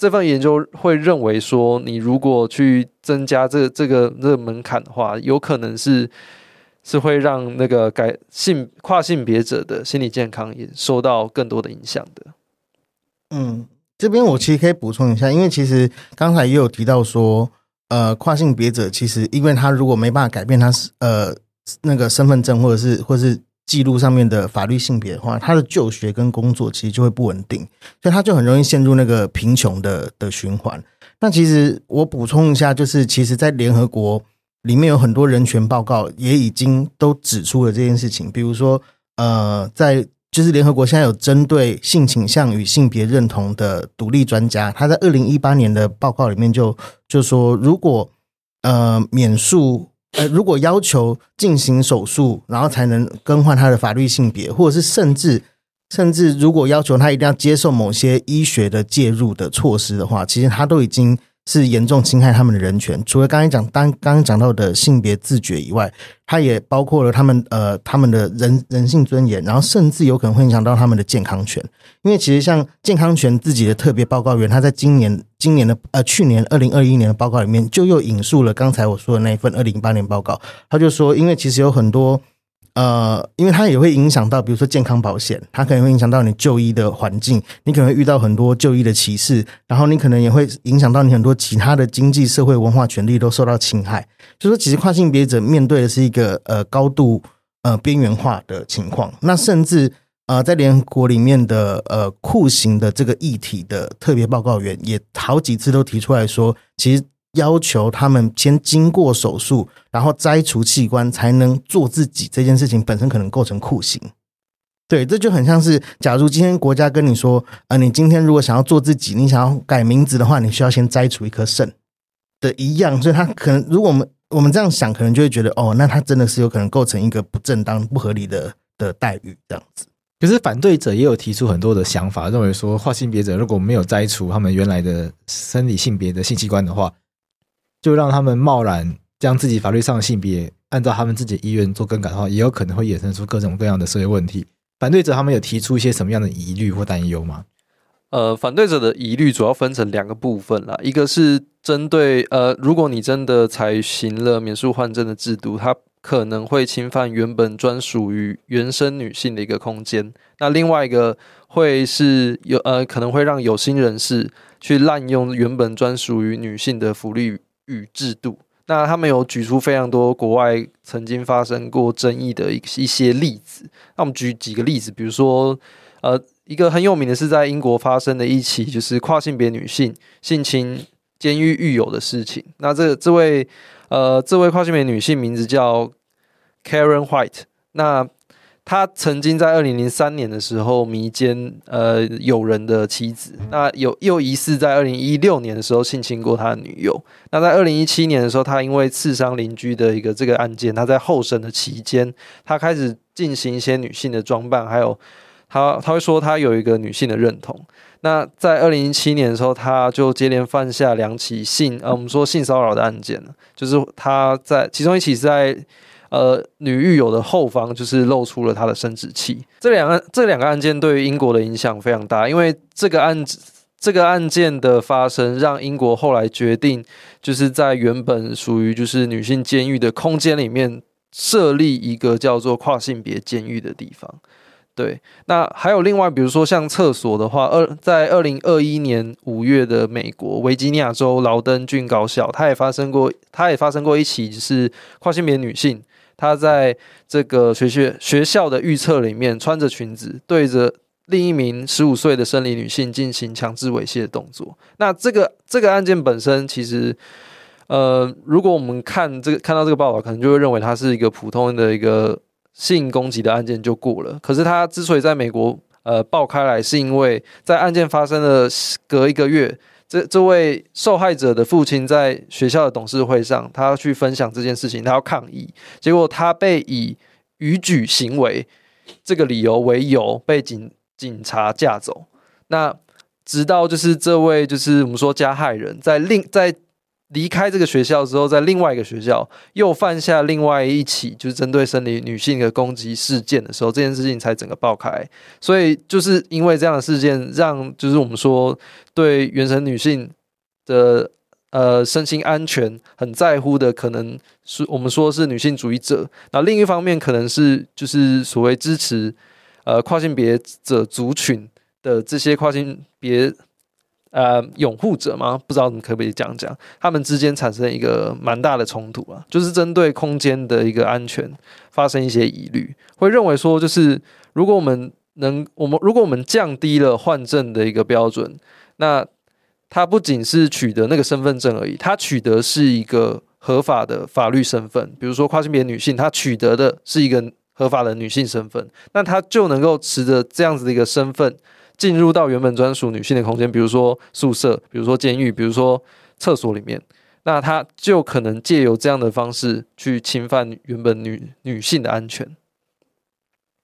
这份研究会认为说，你如果去增加这、这个这个门槛的话，有可能是是会让那个改性跨性别者的心理健康也受到更多的影响的。嗯，这边我其实可以补充一下，因为其实刚才也有提到说，呃，跨性别者其实因为他如果没办法改变他是呃那个身份证或者是或者是。记录上面的法律性别的话，他的就学跟工作其实就会不稳定，所以他就很容易陷入那个贫穷的的循环。那其实我补充一下，就是其实，在联合国里面有很多人权报告也已经都指出了这件事情。比如说，呃，在就是联合国现在有针对性倾向与性别认同的独立专家，他在二零一八年的报告里面就就说，如果呃免术。呃，如果要求进行手术，然后才能更换他的法律性别，或者是甚至甚至如果要求他一定要接受某些医学的介入的措施的话，其实他都已经。是严重侵害他们的人权。除了刚才讲，当刚刚讲到的性别自觉以外，它也包括了他们呃他们的人人性尊严，然后甚至有可能会影响到他们的健康权。因为其实像健康权自己的特别报告员，他在今年今年的呃去年二零二一年的报告里面，就又引述了刚才我说的那一份二零一八年报告，他就说，因为其实有很多。呃，因为它也会影响到，比如说健康保险，它可能会影响到你就医的环境，你可能会遇到很多就医的歧视，然后你可能也会影响到你很多其他的经济社会文化权利都受到侵害。就说其实跨性别者面对的是一个呃高度呃边缘化的情况，那甚至呃在联合国里面的呃酷刑的这个议题的特别报告员也好几次都提出来说，其实。要求他们先经过手术，然后摘除器官才能做自己这件事情本身可能构成酷刑。对，这就很像是，假如今天国家跟你说，呃，你今天如果想要做自己，你想要改名字的话，你需要先摘除一颗肾的一样。所以他可能，如果我们我们这样想，可能就会觉得，哦，那他真的是有可能构成一个不正当、不合理的的待遇这样子。可是反对者也有提出很多的想法，认为说，跨性别者如果没有摘除他们原来的生理性别的性器官的话。就让他们贸然将自己法律上的性别按照他们自己的意愿做更改的话，也有可能会衍生出各种各样的社会问题。反对者他们有提出一些什么样的疑虑或担忧吗？呃，反对者的疑虑主要分成两个部分啦，一个是针对呃，如果你真的采行了免诉换证的制度，它可能会侵犯原本专属于原生女性的一个空间。那另外一个会是有呃，可能会让有心人士去滥用原本专属于女性的福利与制度。那他们有举出非常多国外曾经发生过争议的一一些例子。那我们举几个例子，比如说呃。一个很有名的是在英国发生的一起，就是跨性别女性性侵监狱狱友的事情。那这这位呃，这位跨性别女性名字叫 Karen White。那他曾经在二零零三年的时候迷奸呃友人的妻子。那有又疑似在二零一六年的时候性侵过他的女友。那在二零一七年的时候，他因为刺伤邻居的一个这个案件，他在候审的期间，他开始进行一些女性的装扮，还有。他他会说他有一个女性的认同。那在二零一七年的时候，他就接连犯下两起性呃，我们说性骚扰的案件，就是他在其中一起是在呃女狱友的后方，就是露出了他的生殖器。这两个这两个案件对于英国的影响非常大，因为这个案子这个案件的发生，让英国后来决定就是在原本属于就是女性监狱的空间里面设立一个叫做跨性别监狱的地方。对，那还有另外，比如说像厕所的话，二在二零二一年五月的美国维吉尼亚州劳登郡高校，它也发生过，它也发生过一起，就是跨性别女性，她在这个学学学校的预测里面穿着裙子，对着另一名十五岁的生理女性进行强制猥亵的动作。那这个这个案件本身，其实，呃，如果我们看这个看到这个报道，可能就会认为它是一个普通的一个。性攻击的案件就过了，可是他之所以在美国呃爆开来，是因为在案件发生的隔一个月，这这位受害者的父亲在学校的董事会上，他要去分享这件事情，他要抗议，结果他被以逾矩行为这个理由为由被警警察架走。那直到就是这位就是我们说加害人在另在。离开这个学校之后，在另外一个学校又犯下另外一起就是针对生理女性的攻击事件的时候，这件事情才整个爆开。所以就是因为这样的事件，让就是我们说对原生女性的呃身心安全很在乎的，可能是我们说是女性主义者。那另一方面，可能是就是所谓支持呃跨性别者族群的这些跨性别。呃，拥护者吗？不知道你可不可以讲讲，他们之间产生一个蛮大的冲突啊，就是针对空间的一个安全发生一些疑虑，会认为说，就是如果我们能，我们如果我们降低了换证的一个标准，那他不仅是取得那个身份证而已，他取得是一个合法的法律身份，比如说跨性别女性，她取得的是一个合法的女性身份，那她就能够持着这样子的一个身份。进入到原本专属女性的空间，比如说宿舍，比如说监狱，比如说厕所里面，那他就可能借由这样的方式去侵犯原本女女性的安全。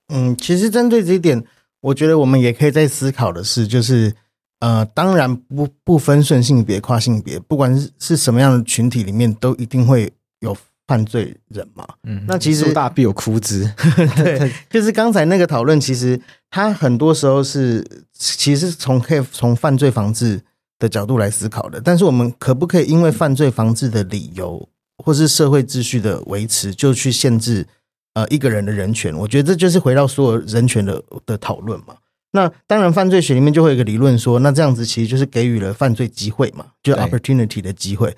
嗯，其实针对这一点，我觉得我们也可以再思考的是，就是呃，当然不不分顺性别、跨性别，不管是是什么样的群体里面，都一定会有。犯罪人嘛，嗯，那其实树大必有枯枝，对，就是刚才那个讨论，其实他很多时候是，其实从可以从犯罪防治的角度来思考的。但是我们可不可以因为犯罪防治的理由，或是社会秩序的维持，就去限制呃一个人的人权？我觉得这就是回到所有人权的的讨论嘛。那当然，犯罪学里面就会有一个理论说，那这样子其实就是给予了犯罪机会嘛，就 opportunity 的机会。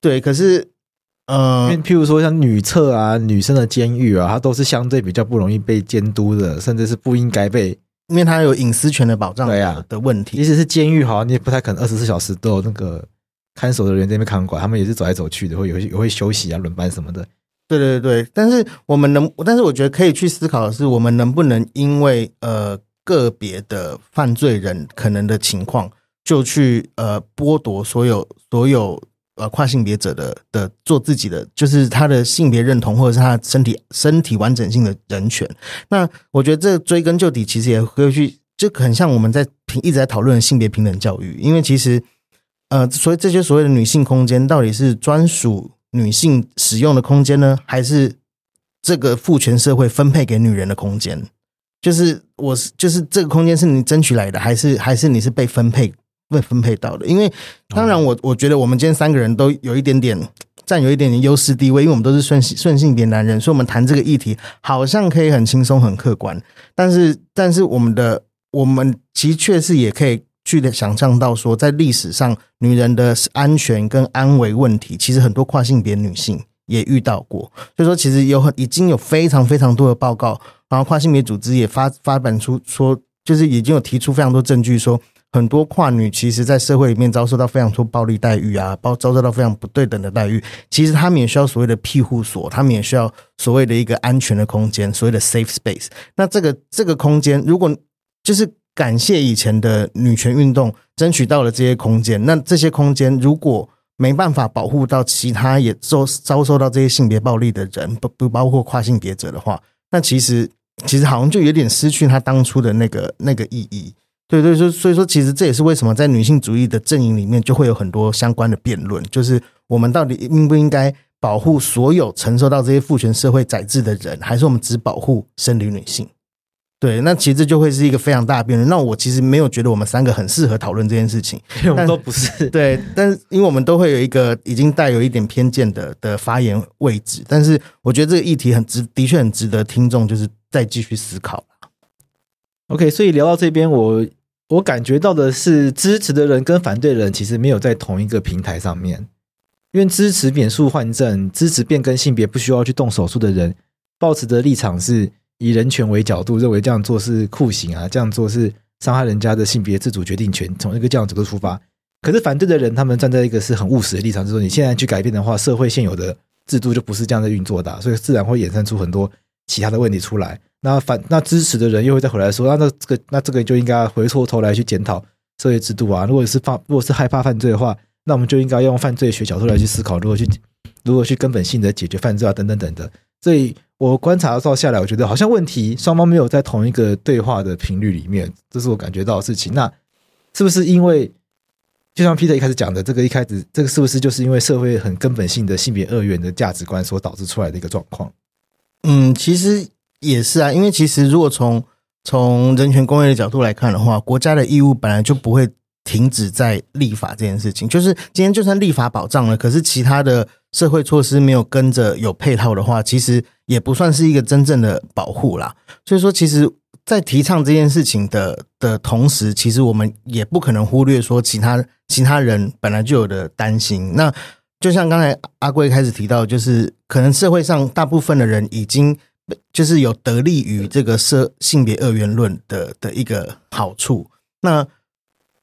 对，可是。嗯，譬如说像女厕啊、女生的监狱啊，它都是相对比较不容易被监督的，甚至是不应该被，因为它有隐私权的保障。对啊，的问题。即使是监狱，好像你也不太可能二十四小时都有那个看守的人在那边看管，他们也是走来走去的，会有也会休息啊、轮班什么的。对对对，但是我们能，但是我觉得可以去思考的是，我们能不能因为呃个别的犯罪人可能的情况，就去呃剥夺所有所有。呃，跨性别者的的做自己的，就是他的性别认同或者是他的身体身体完整性的人权。那我觉得这追根究底，其实也会去就很像我们在平一直在讨论性别平等教育。因为其实呃，所以这些所谓的女性空间到底是专属女性使用的空间呢，还是这个父权社会分配给女人的空间？就是我是就是这个空间是你争取来的，还是还是你是被分配被分配到的？因为当然我我觉得我们今天三个人都有一点点占有一点点优势地位，因为我们都是顺顺性别男人，所以我们谈这个议题好像可以很轻松很客观。但是但是我们的我们其实确实也可以去的想象到说，在历史上女人的安全跟安危问题，其实很多跨性别女性也遇到过。所以说，其实有很已经有非常非常多的报告。然后跨性别组织也发发展出说，就是已经有提出非常多证据，说很多跨女其实，在社会里面遭受到非常多暴力待遇啊，包遭受到非常不对等的待遇。其实他们也需要所谓的庇护所，他们也需要所谓的一个安全的空间，所谓的 safe space。那这个这个空间，如果就是感谢以前的女权运动争取到了这些空间，那这些空间如果没办法保护到其他也遭遭受到这些性别暴力的人，不不包括跨性别者的话，那其实。其实好像就有点失去他当初的那个那个意义，对对，所以所以说，其实这也是为什么在女性主义的阵营里面就会有很多相关的辩论，就是我们到底应不应该保护所有承受到这些父权社会宰制的人，还是我们只保护生理女性？对，那其实就会是一个非常大的辩论。那我其实没有觉得我们三个很适合讨论这件事情，我们都不是对，但是因为我们都会有一个已经带有一点偏见的的发言位置，但是我觉得这个议题很值，的确很值得听众就是再继续思考。OK，所以聊到这边，我我感觉到的是支持的人跟反对的人其实没有在同一个平台上面，因为支持免术换证、支持变更性别不需要去动手术的人，抱持的立场是。以人权为角度，认为这样做是酷刑啊，这样做是伤害人家的性别自主决定权，从一个这样角度出发。可是反对的人，他们站在一个是很务实的立场，就是说你现在去改变的话，社会现有的制度就不是这样在运作的，所以自然会衍生出很多其他的问题出来。那反那支持的人又会再回来说，那那这个那这个就应该回过头来去检讨社会制度啊。如果是犯，如果是害怕犯罪的话，那我们就应该用犯罪学角度来去思考，如何去如何去根本性的解决犯罪啊，等等等等。所以。我观察到下来，我觉得好像问题双方没有在同一个对话的频率里面，这是我感觉到的事情。那是不是因为，就像 Peter 一开始讲的，这个一开始这个是不是就是因为社会很根本性的性别二元的价值观所导致出来的一个状况？嗯，其实也是啊，因为其实如果从从人权公约的角度来看的话，国家的义务本来就不会停止在立法这件事情。就是今天就算立法保障了，可是其他的社会措施没有跟着有配套的话，其实。也不算是一个真正的保护啦，所以说，其实，在提倡这件事情的的同时，其实我们也不可能忽略说其他其他人本来就有的担心。那就像刚才阿贵开始提到，就是可能社会上大部分的人已经就是有得利于这个社性别二元论的的一个好处，那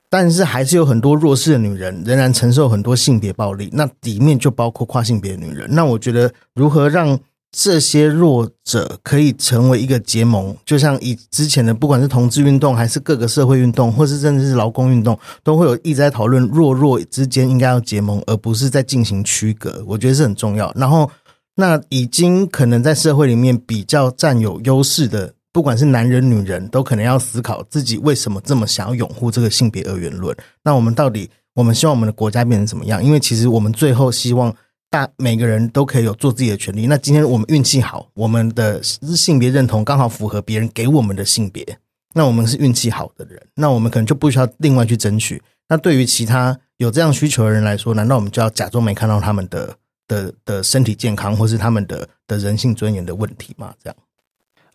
但是还是有很多弱势的女人仍然承受很多性别暴力，那里面就包括跨性别女人。那我觉得如何让这些弱者可以成为一个结盟，就像以之前的不管是同志运动，还是各个社会运动，或是甚至是劳工运动，都会有一直在讨论弱弱之间应该要结盟，而不是在进行区隔。我觉得是很重要。然后，那已经可能在社会里面比较占有优势的，不管是男人女人，都可能要思考自己为什么这么想要拥护这个性别二元论。那我们到底，我们希望我们的国家变成什么样？因为其实我们最后希望。大每个人都可以有做自己的权利。那今天我们运气好，我们的性别认同刚好符合别人给我们的性别，那我们是运气好的人，那我们可能就不需要另外去争取。那对于其他有这样需求的人来说，难道我们就要假装没看到他们的的的身体健康，或是他们的的人性尊严的问题吗？这样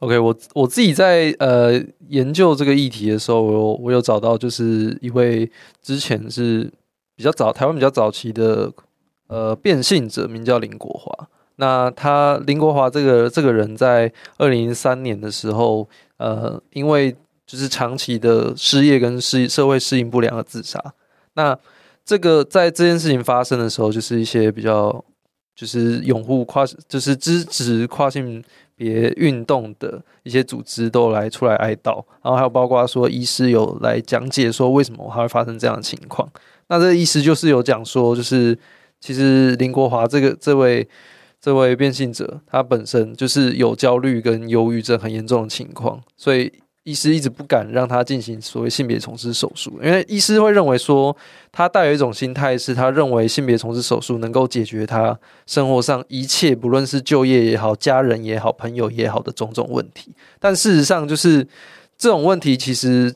？OK，我我自己在呃研究这个议题的时候，我我有找到就是一位之前是比较早台湾比较早期的。呃，变性者名叫林国华。那他林国华这个这个人在二零零三年的时候，呃，因为就是长期的失业跟适社会适应不良而自杀。那这个在这件事情发生的时候，就是一些比较就是拥护跨，就是支持跨性别运动的一些组织都来出来哀悼，然后还有包括说医师有来讲解说为什么还会发生这样的情况。那这个意思就是有讲说就是。其实林国华这个这位这位变性者，他本身就是有焦虑跟忧郁症很严重的情况，所以医师一直不敢让他进行所谓性别重置手术，因为医师会认为说，他带有一种心态，是他认为性别重置手术能够解决他生活上一切，不论是就业也好、家人也好、朋友也好的种种问题。但事实上，就是这种问题其实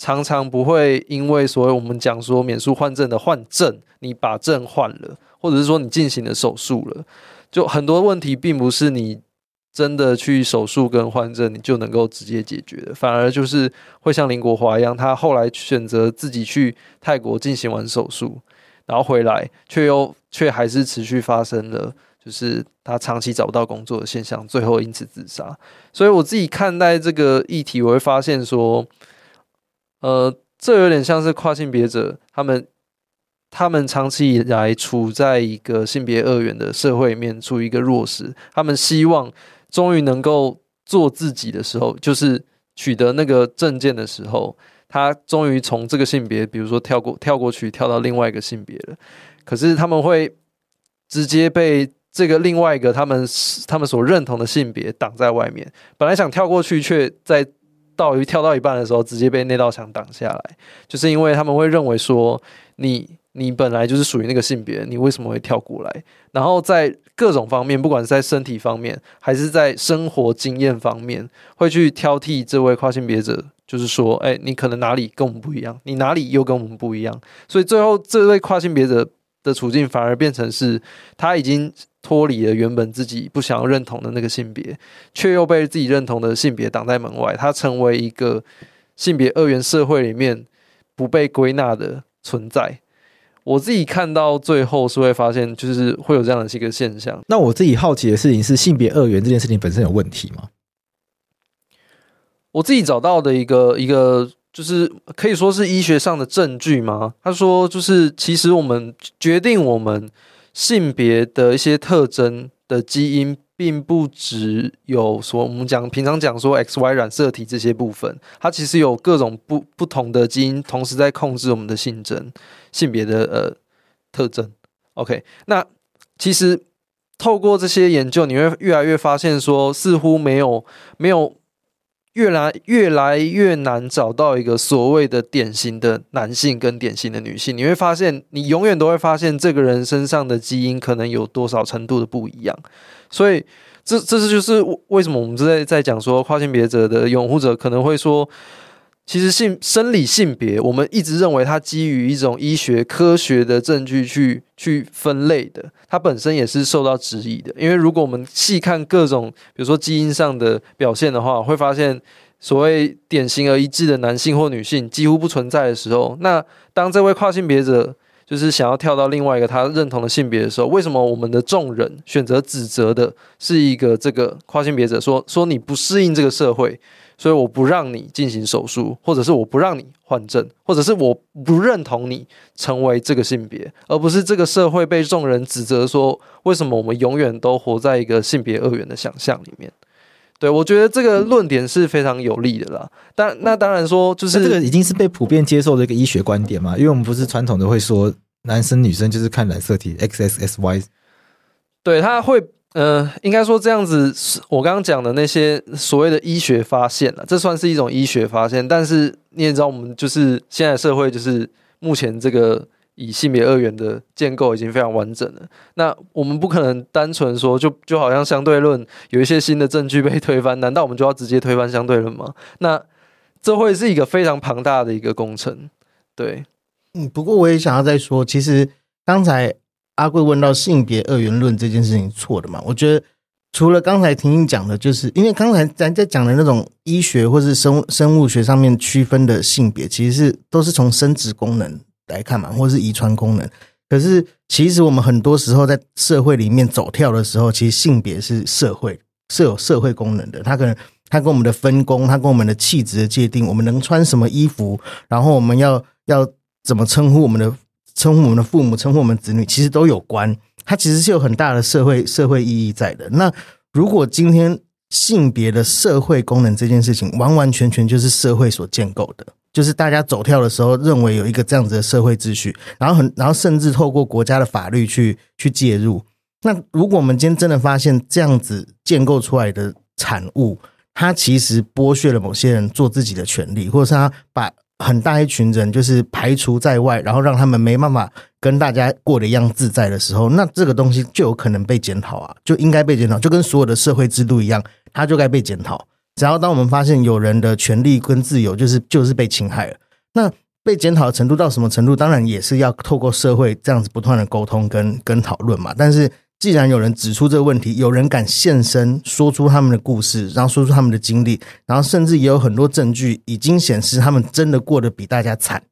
常常不会因为所谓我们讲说免术换证的换证，你把证换了，或者是说你进行了手术了，就很多问题并不是你。真的去手术跟换证，你就能够直接解决的，反而就是会像林国华一样，他后来选择自己去泰国进行完手术，然后回来，却又却还是持续发生了，就是他长期找不到工作的现象，最后因此自杀。所以我自己看待这个议题，我会发现说，呃，这有点像是跨性别者他们。他们长期以来处在一个性别二元的社会里面，处于一个弱势。他们希望终于能够做自己的时候，就是取得那个证件的时候，他终于从这个性别，比如说跳过跳过去，跳到另外一个性别了。可是他们会直接被这个另外一个他们他们所认同的性别挡在外面。本来想跳过去，却在到于跳到一半的时候，直接被那道墙挡下来，就是因为他们会认为说你。你本来就是属于那个性别，你为什么会跳过来？然后在各种方面，不管是在身体方面，还是在生活经验方面，会去挑剔这位跨性别者，就是说，哎，你可能哪里跟我们不一样，你哪里又跟我们不一样。所以最后，这位跨性别者的处境反而变成是，他已经脱离了原本自己不想要认同的那个性别，却又被自己认同的性别挡在门外，他成为一个性别二元社会里面不被归纳的存在。我自己看到最后是会发现，就是会有这样的一个现象。那我自己好奇的事情是，性别二元这件事情本身有问题吗？我自己找到的一个一个，就是可以说是医学上的证据吗？他说，就是其实我们决定我们性别的一些特征的基因。并不只有说我们讲平常讲说 X Y 染色体这些部分，它其实有各种不不同的基因同时在控制我们的性征、性别的呃特征。OK，那其实透过这些研究，你会越来越发现说，似乎没有没有。越来越来越难找到一个所谓的典型的男性跟典型的女性，你会发现，你永远都会发现这个人身上的基因可能有多少程度的不一样，所以这这是就是为什么我们在在讲说跨性别者的拥护者可能会说。其实性生理性别，我们一直认为它基于一种医学科学的证据去去分类的，它本身也是受到质疑的。因为如果我们细看各种，比如说基因上的表现的话，会发现所谓典型而一致的男性或女性几乎不存在的时候，那当这位跨性别者就是想要跳到另外一个他认同的性别的时候，为什么我们的众人选择指责的是一个这个跨性别者说，说你不适应这个社会？所以我不让你进行手术，或者是我不让你换证，或者是我不认同你成为这个性别，而不是这个社会被众人指责说，为什么我们永远都活在一个性别二元的想象里面？对，我觉得这个论点是非常有利的啦。但那当然说，就是这个已经是被普遍接受的一个医学观点嘛，因为我们不是传统的会说男生女生就是看染色体 X X S Y，对，他会。呃，应该说这样子，我刚刚讲的那些所谓的医学发现了，这算是一种医学发现。但是你也知道，我们就是现在社会，就是目前这个以性别二元的建构已经非常完整了。那我们不可能单纯说，就就好像相对论有一些新的证据被推翻，难道我们就要直接推翻相对论吗？那这会是一个非常庞大的一个工程。对，嗯，不过我也想要再说，其实刚才。阿贵问到性别二元论这件事情错的嘛？我觉得除了刚才婷婷讲的，就是因为刚才咱在讲的那种医学或是生生物学上面区分的性别，其实是都是从生殖功能来看嘛，或是遗传功能。可是其实我们很多时候在社会里面走跳的时候，其实性别是社会是有社会功能的。它可能它跟我们的分工，它跟我们的气质的界定，我们能穿什么衣服，然后我们要要怎么称呼我们的。称呼我们的父母，称呼我们子女，其实都有关。它其实是有很大的社会社会意义在的。那如果今天性别的社会功能这件事情，完完全全就是社会所建构的，就是大家走跳的时候认为有一个这样子的社会秩序，然后很然后甚至透过国家的法律去去介入。那如果我们今天真的发现这样子建构出来的产物，它其实剥削了某些人做自己的权利，或者是他把很大一群人就是排除在外，然后让他们没办法跟大家过得一样自在的时候，那这个东西就有可能被检讨啊，就应该被检讨，就跟所有的社会制度一样，它就该被检讨。只要当我们发现有人的权利跟自由就是就是被侵害了，那被检讨的程度到什么程度，当然也是要透过社会这样子不断的沟通跟跟讨论嘛。但是既然有人指出这个问题，有人敢现身说出他们的故事，然后说出他们的经历，然后甚至也有很多证据已经显示他们真的过得比大家惨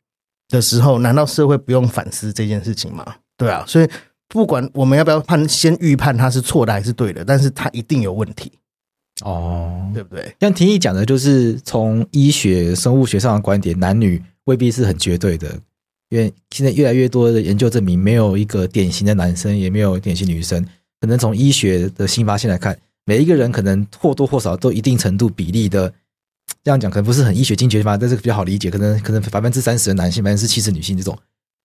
的时候，难道社会不用反思这件事情吗？对啊，所以不管我们要不要判，先预判他是错的还是对的，但是他一定有问题。哦，对不对？像廷义讲的，就是从医学、生物学上的观点，男女未必是很绝对的，因为现在越来越多的研究证明，没有一个典型的男生，也没有典型女生。可能从医学的新发现来看，每一个人可能或多或少都一定程度比例的，这样讲可能不是很医学精确吧，但是比较好理解。可能可能百分之三十的男性，百分之七十女性这种，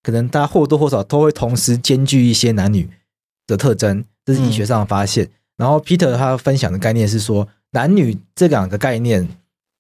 可能大家或多或少都会同时兼具一些男女的特征，这是医学上的发现。然后 Peter 他分享的概念是说，男女这两个概念，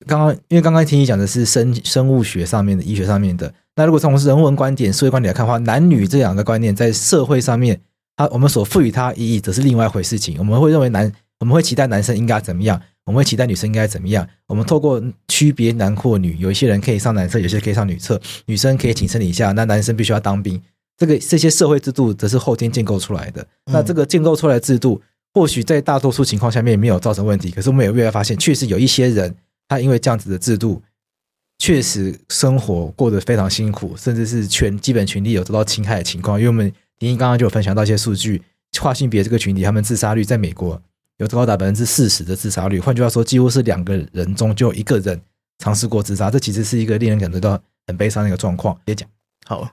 刚刚因为刚刚听你讲的是生生物学上面的、医学上面的，那如果从人文观点、社会观点来看的话，男女这两个观念在社会上面，它我们所赋予它意义，则是另外一回事情。我们会认为男，我们会期待男生应该怎么样，我们会期待女生应该怎么样。我们透过区别男或女，有一些人可以上男厕，有些可以上女厕，女生可以请生理假，那男生必须要当兵。这个这些社会制度则是后天建构出来的。那这个建构出来的制度。或许在大多数情况下面没有造成问题，可是我们也越来越发现，确实有一些人，他因为这样子的制度，确实生活过得非常辛苦，甚至是全基本群体有得到侵害的情况。因为我们丁一刚刚就有分享到一些数据，跨性别这个群体，他们自杀率在美国有高达百分之四十的自杀率，换句话说，几乎是两个人中就一个人尝试过自杀，这其实是一个令人感觉到很悲伤的一个状况。别讲好，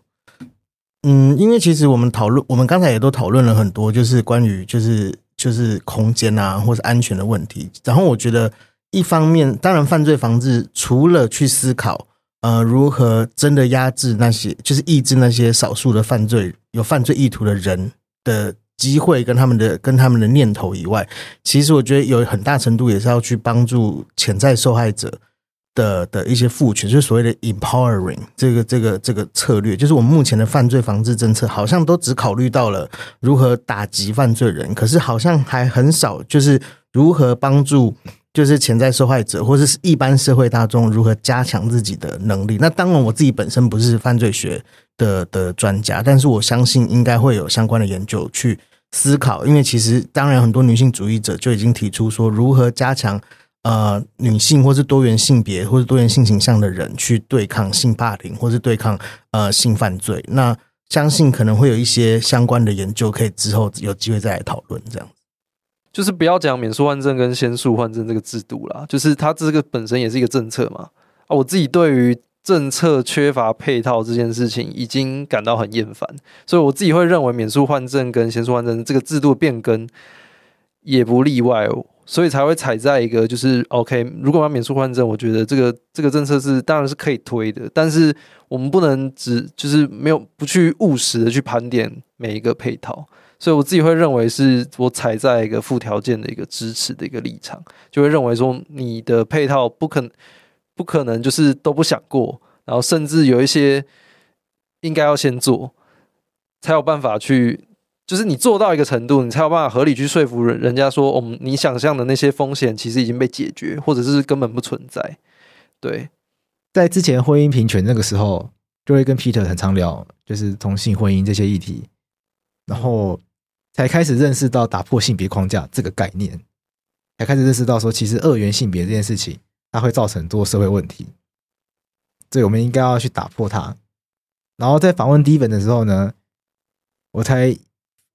嗯，因为其实我们讨论，我们刚才也都讨论了很多，就是关于就是。就是空间啊，或是安全的问题。然后我觉得，一方面，当然，犯罪防治除了去思考，呃，如何真的压制那些，就是抑制那些少数的犯罪有犯罪意图的人的机会跟他们的跟他们的念头以外，其实我觉得有很大程度也是要去帮助潜在受害者。的的一些赋权，就是所谓的 empowering 这个这个这个策略，就是我们目前的犯罪防治政策好像都只考虑到了如何打击犯罪人，可是好像还很少，就是如何帮助就是潜在受害者或者是一般社会大众如何加强自己的能力。那当然我自己本身不是犯罪学的的专家，但是我相信应该会有相关的研究去思考，因为其实当然很多女性主义者就已经提出说如何加强。呃，女性或是多元性别或是多元性倾向的人去对抗性霸凌，或是对抗呃性犯罪，那相信可能会有一些相关的研究，可以之后有机会再来讨论。这样，就是不要讲免诉换证跟先诉换证这个制度啦，就是它这个本身也是一个政策嘛。啊，我自己对于政策缺乏配套这件事情已经感到很厌烦，所以我自己会认为免诉换证跟先诉换证这个制度变更也不例外哦。所以才会踩在一个就是 OK，如果要免诉换证，我觉得这个这个政策是当然是可以推的，但是我们不能只就是没有不去务实的去盘点每一个配套，所以我自己会认为是我踩在一个附条件的一个支持的一个立场，就会认为说你的配套不可不可能就是都不想过，然后甚至有一些应该要先做，才有办法去。就是你做到一个程度，你才有办法合理去说服人人家说，我们你想象的那些风险其实已经被解决，或者是根本不存在。对，在之前婚姻平权那个时候，就会跟 Peter 很常聊，就是同性婚姻这些议题，然后才开始认识到打破性别框架这个概念，才开始认识到说，其实二元性别这件事情，它会造成很多社会问题，所以我们应该要去打破它。然后在访问第一本的时候呢，我才。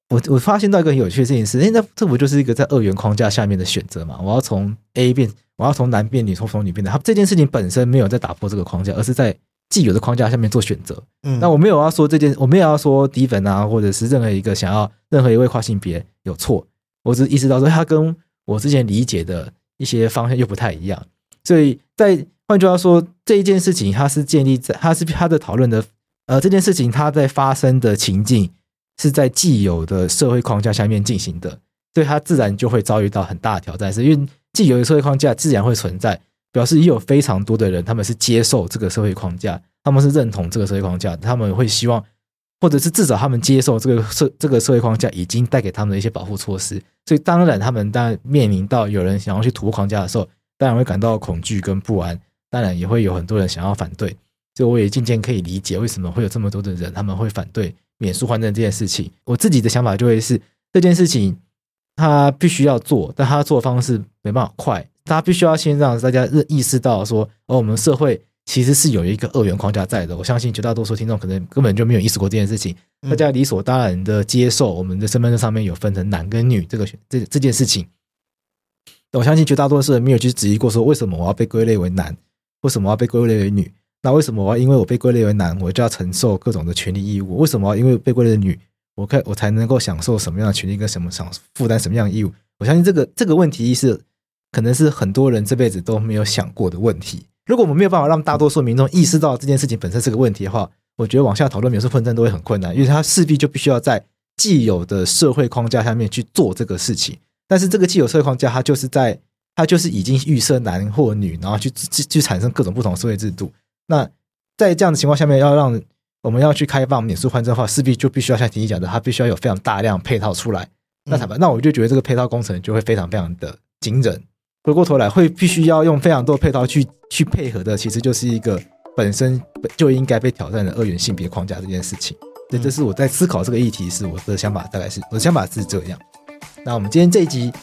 我我发现到一个很有趣的事情是，哎，那这不就是一个在二元框架下面的选择嘛？我要从 A 变，我要从男变女，从从女变男。他这件事情本身没有在打破这个框架，而是在既有的框架下面做选择。嗯，那我没有要说这件，我没有要说迪粉啊，或者是任何一个想要任何一位跨性别有错。我只意识到说，他跟我之前理解的一些方向又不太一样。所以在换句话说，这一件事情，它是建立在，它是它的讨论的，呃，这件事情它在发生的情境。是在既有的社会框架下面进行的，所以它自然就会遭遇到很大的挑战。是因为既有的社会框架自然会存在，表示也有非常多的人他们是接受这个社会框架，他们是认同这个社会框架，他们会希望，或者是至少他们接受这个社这个社会框架已经带给他们的一些保护措施，所以当然他们当然面临到有人想要去突破框架的时候，当然会感到恐惧跟不安，当然也会有很多人想要反对。所以我也渐渐可以理解为什么会有这么多的人他们会反对免诉换证这件事情。我自己的想法就会是这件事情他必须要做，但他做的方式没办法快，他必须要先让大家认意识到说，哦，我们社会其实是有一个二元框架在的。我相信绝大多数听众可能根本就没有意识过这件事情，大家理所当然的接受我们的身份证上面有分成男跟女这个这这件事情。我相信绝大多数人没有去质疑过说，为什么我要被归类为男，为什么我要被归类为女。那为什么我要因为我被归类为男，我就要承受各种的权利义务？为什么因为被归类为女，我可我才能够享受什么样的权利跟什么想负担什么样的义务？我相信这个这个问题是可能是很多人这辈子都没有想过的问题。如果我们没有办法让大多数民众意识到这件事情本身是个问题的话，我觉得往下讨论免术换证都会很困难，因为它势必就必须要在既有的社会框架下面去做这个事情。但是这个既有社会框架，它就是在它就是已经预设男或女，然后去去去产生各种不同的社会制度。那在这样的情况下面，要让我们要去开放免术换证的话，势必就必须要像婷宜讲的，它必须要有非常大量配套出来。那怎么？那我就觉得这个配套工程就会非常非常的惊人。回过头来，会必须要用非常多配套去去配合的，其实就是一个本身就应该被挑战的二元性别框架这件事情。对这是我在思考这个议题时，我的想法大概是我的想法是这样。那我们今天这一集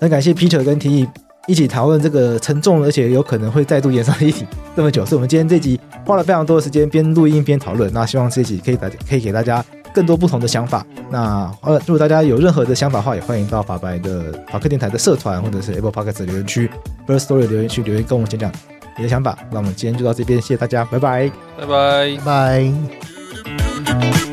很感谢 Peter 跟提议。一起讨论这个沉重而且有可能会再度延烧的议题这么久，所以我们今天这集花了非常多的时间边录音边讨论。那希望这集可以大家可以给大家更多不同的想法。那呃，如果大家有任何的想法的话，也欢迎到法白的法克电台的社团或者是 Apple Podcast 留言区、Firstory 留言区留言跟我们讲讲你的想法。那我们今天就到这边，谢谢大家，拜拜，拜拜，拜。